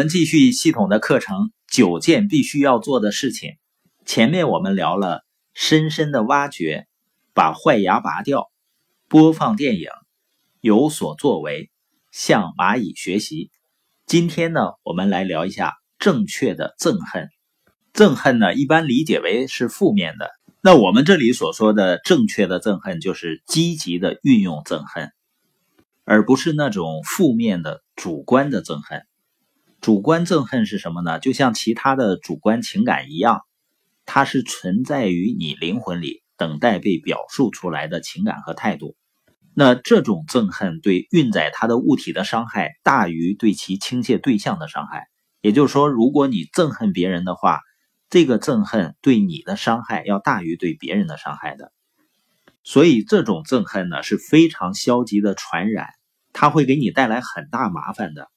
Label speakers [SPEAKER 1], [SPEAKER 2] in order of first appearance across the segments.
[SPEAKER 1] 我们继续系统的课程，九件必须要做的事情。前面我们聊了深深的挖掘，把坏牙拔掉，播放电影，有所作为，向蚂蚁学习。今天呢，我们来聊一下正确的憎恨。憎恨呢，一般理解为是负面的。那我们这里所说的正确的憎恨，就是积极的运用憎恨，而不是那种负面的主观的憎恨。主观憎恨是什么呢？就像其他的主观情感一样，它是存在于你灵魂里，等待被表述出来的情感和态度。那这种憎恨对运载它的物体的伤害，大于对其倾泻对象的伤害。也就是说，如果你憎恨别人的话，这个憎恨对你的伤害要大于对别人的伤害的，所以这种憎恨呢是非常消极的传染，它会给你带来很大麻烦的。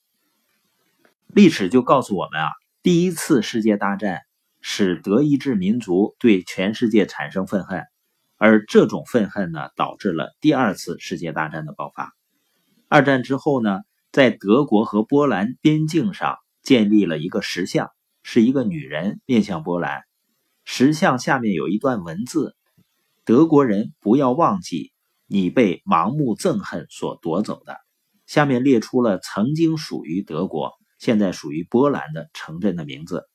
[SPEAKER 1] 历史就告诉我们啊，第一次世界大战使德意志民族对全世界产生愤恨，而这种愤恨呢导致了第二次世界大战的爆发。二战之后呢，在德国和波兰边境上建立了一个石像。是一个女人面向波兰，石像下面有一段文字：“德国人不要忘记，你被盲目憎恨所夺走的。”下面列出了曾经属于德国、现在属于波兰的城镇的名字，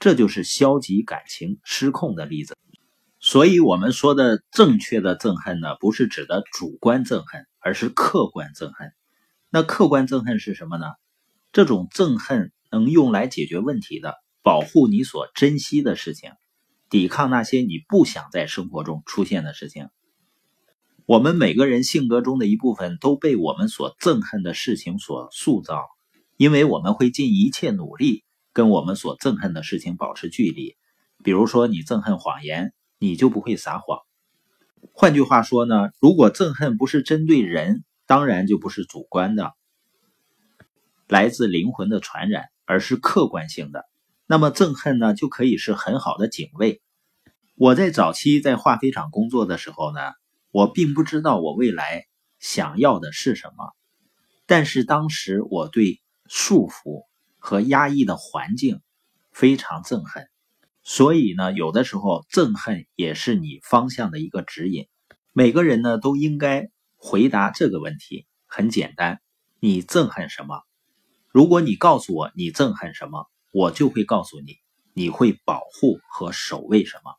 [SPEAKER 1] 这就是消极感情失控的例子。所以，我们说的正确的憎恨呢，不是指的主观憎恨，而是客观憎恨。那客观憎恨是什么呢？这种憎恨能用来解决问题的。保护你所珍惜的事情，抵抗那些你不想在生活中出现的事情。我们每个人性格中的一部分都被我们所憎恨的事情所塑造，因为我们会尽一切努力跟我们所憎恨的事情保持距离。比如说，你憎恨谎言，你就不会撒谎。换句话说呢，如果憎恨不是针对人，当然就不是主观的，来自灵魂的传染，而是客观性的。那么憎恨呢，就可以是很好的警卫。我在早期在化肥厂工作的时候呢，我并不知道我未来想要的是什么，但是当时我对束缚和压抑的环境非常憎恨，所以呢，有的时候憎恨也是你方向的一个指引。每个人呢都应该回答这个问题，很简单：你憎恨什么？如果你告诉我你憎恨什么？我就会告诉你，你会保护和守卫什么。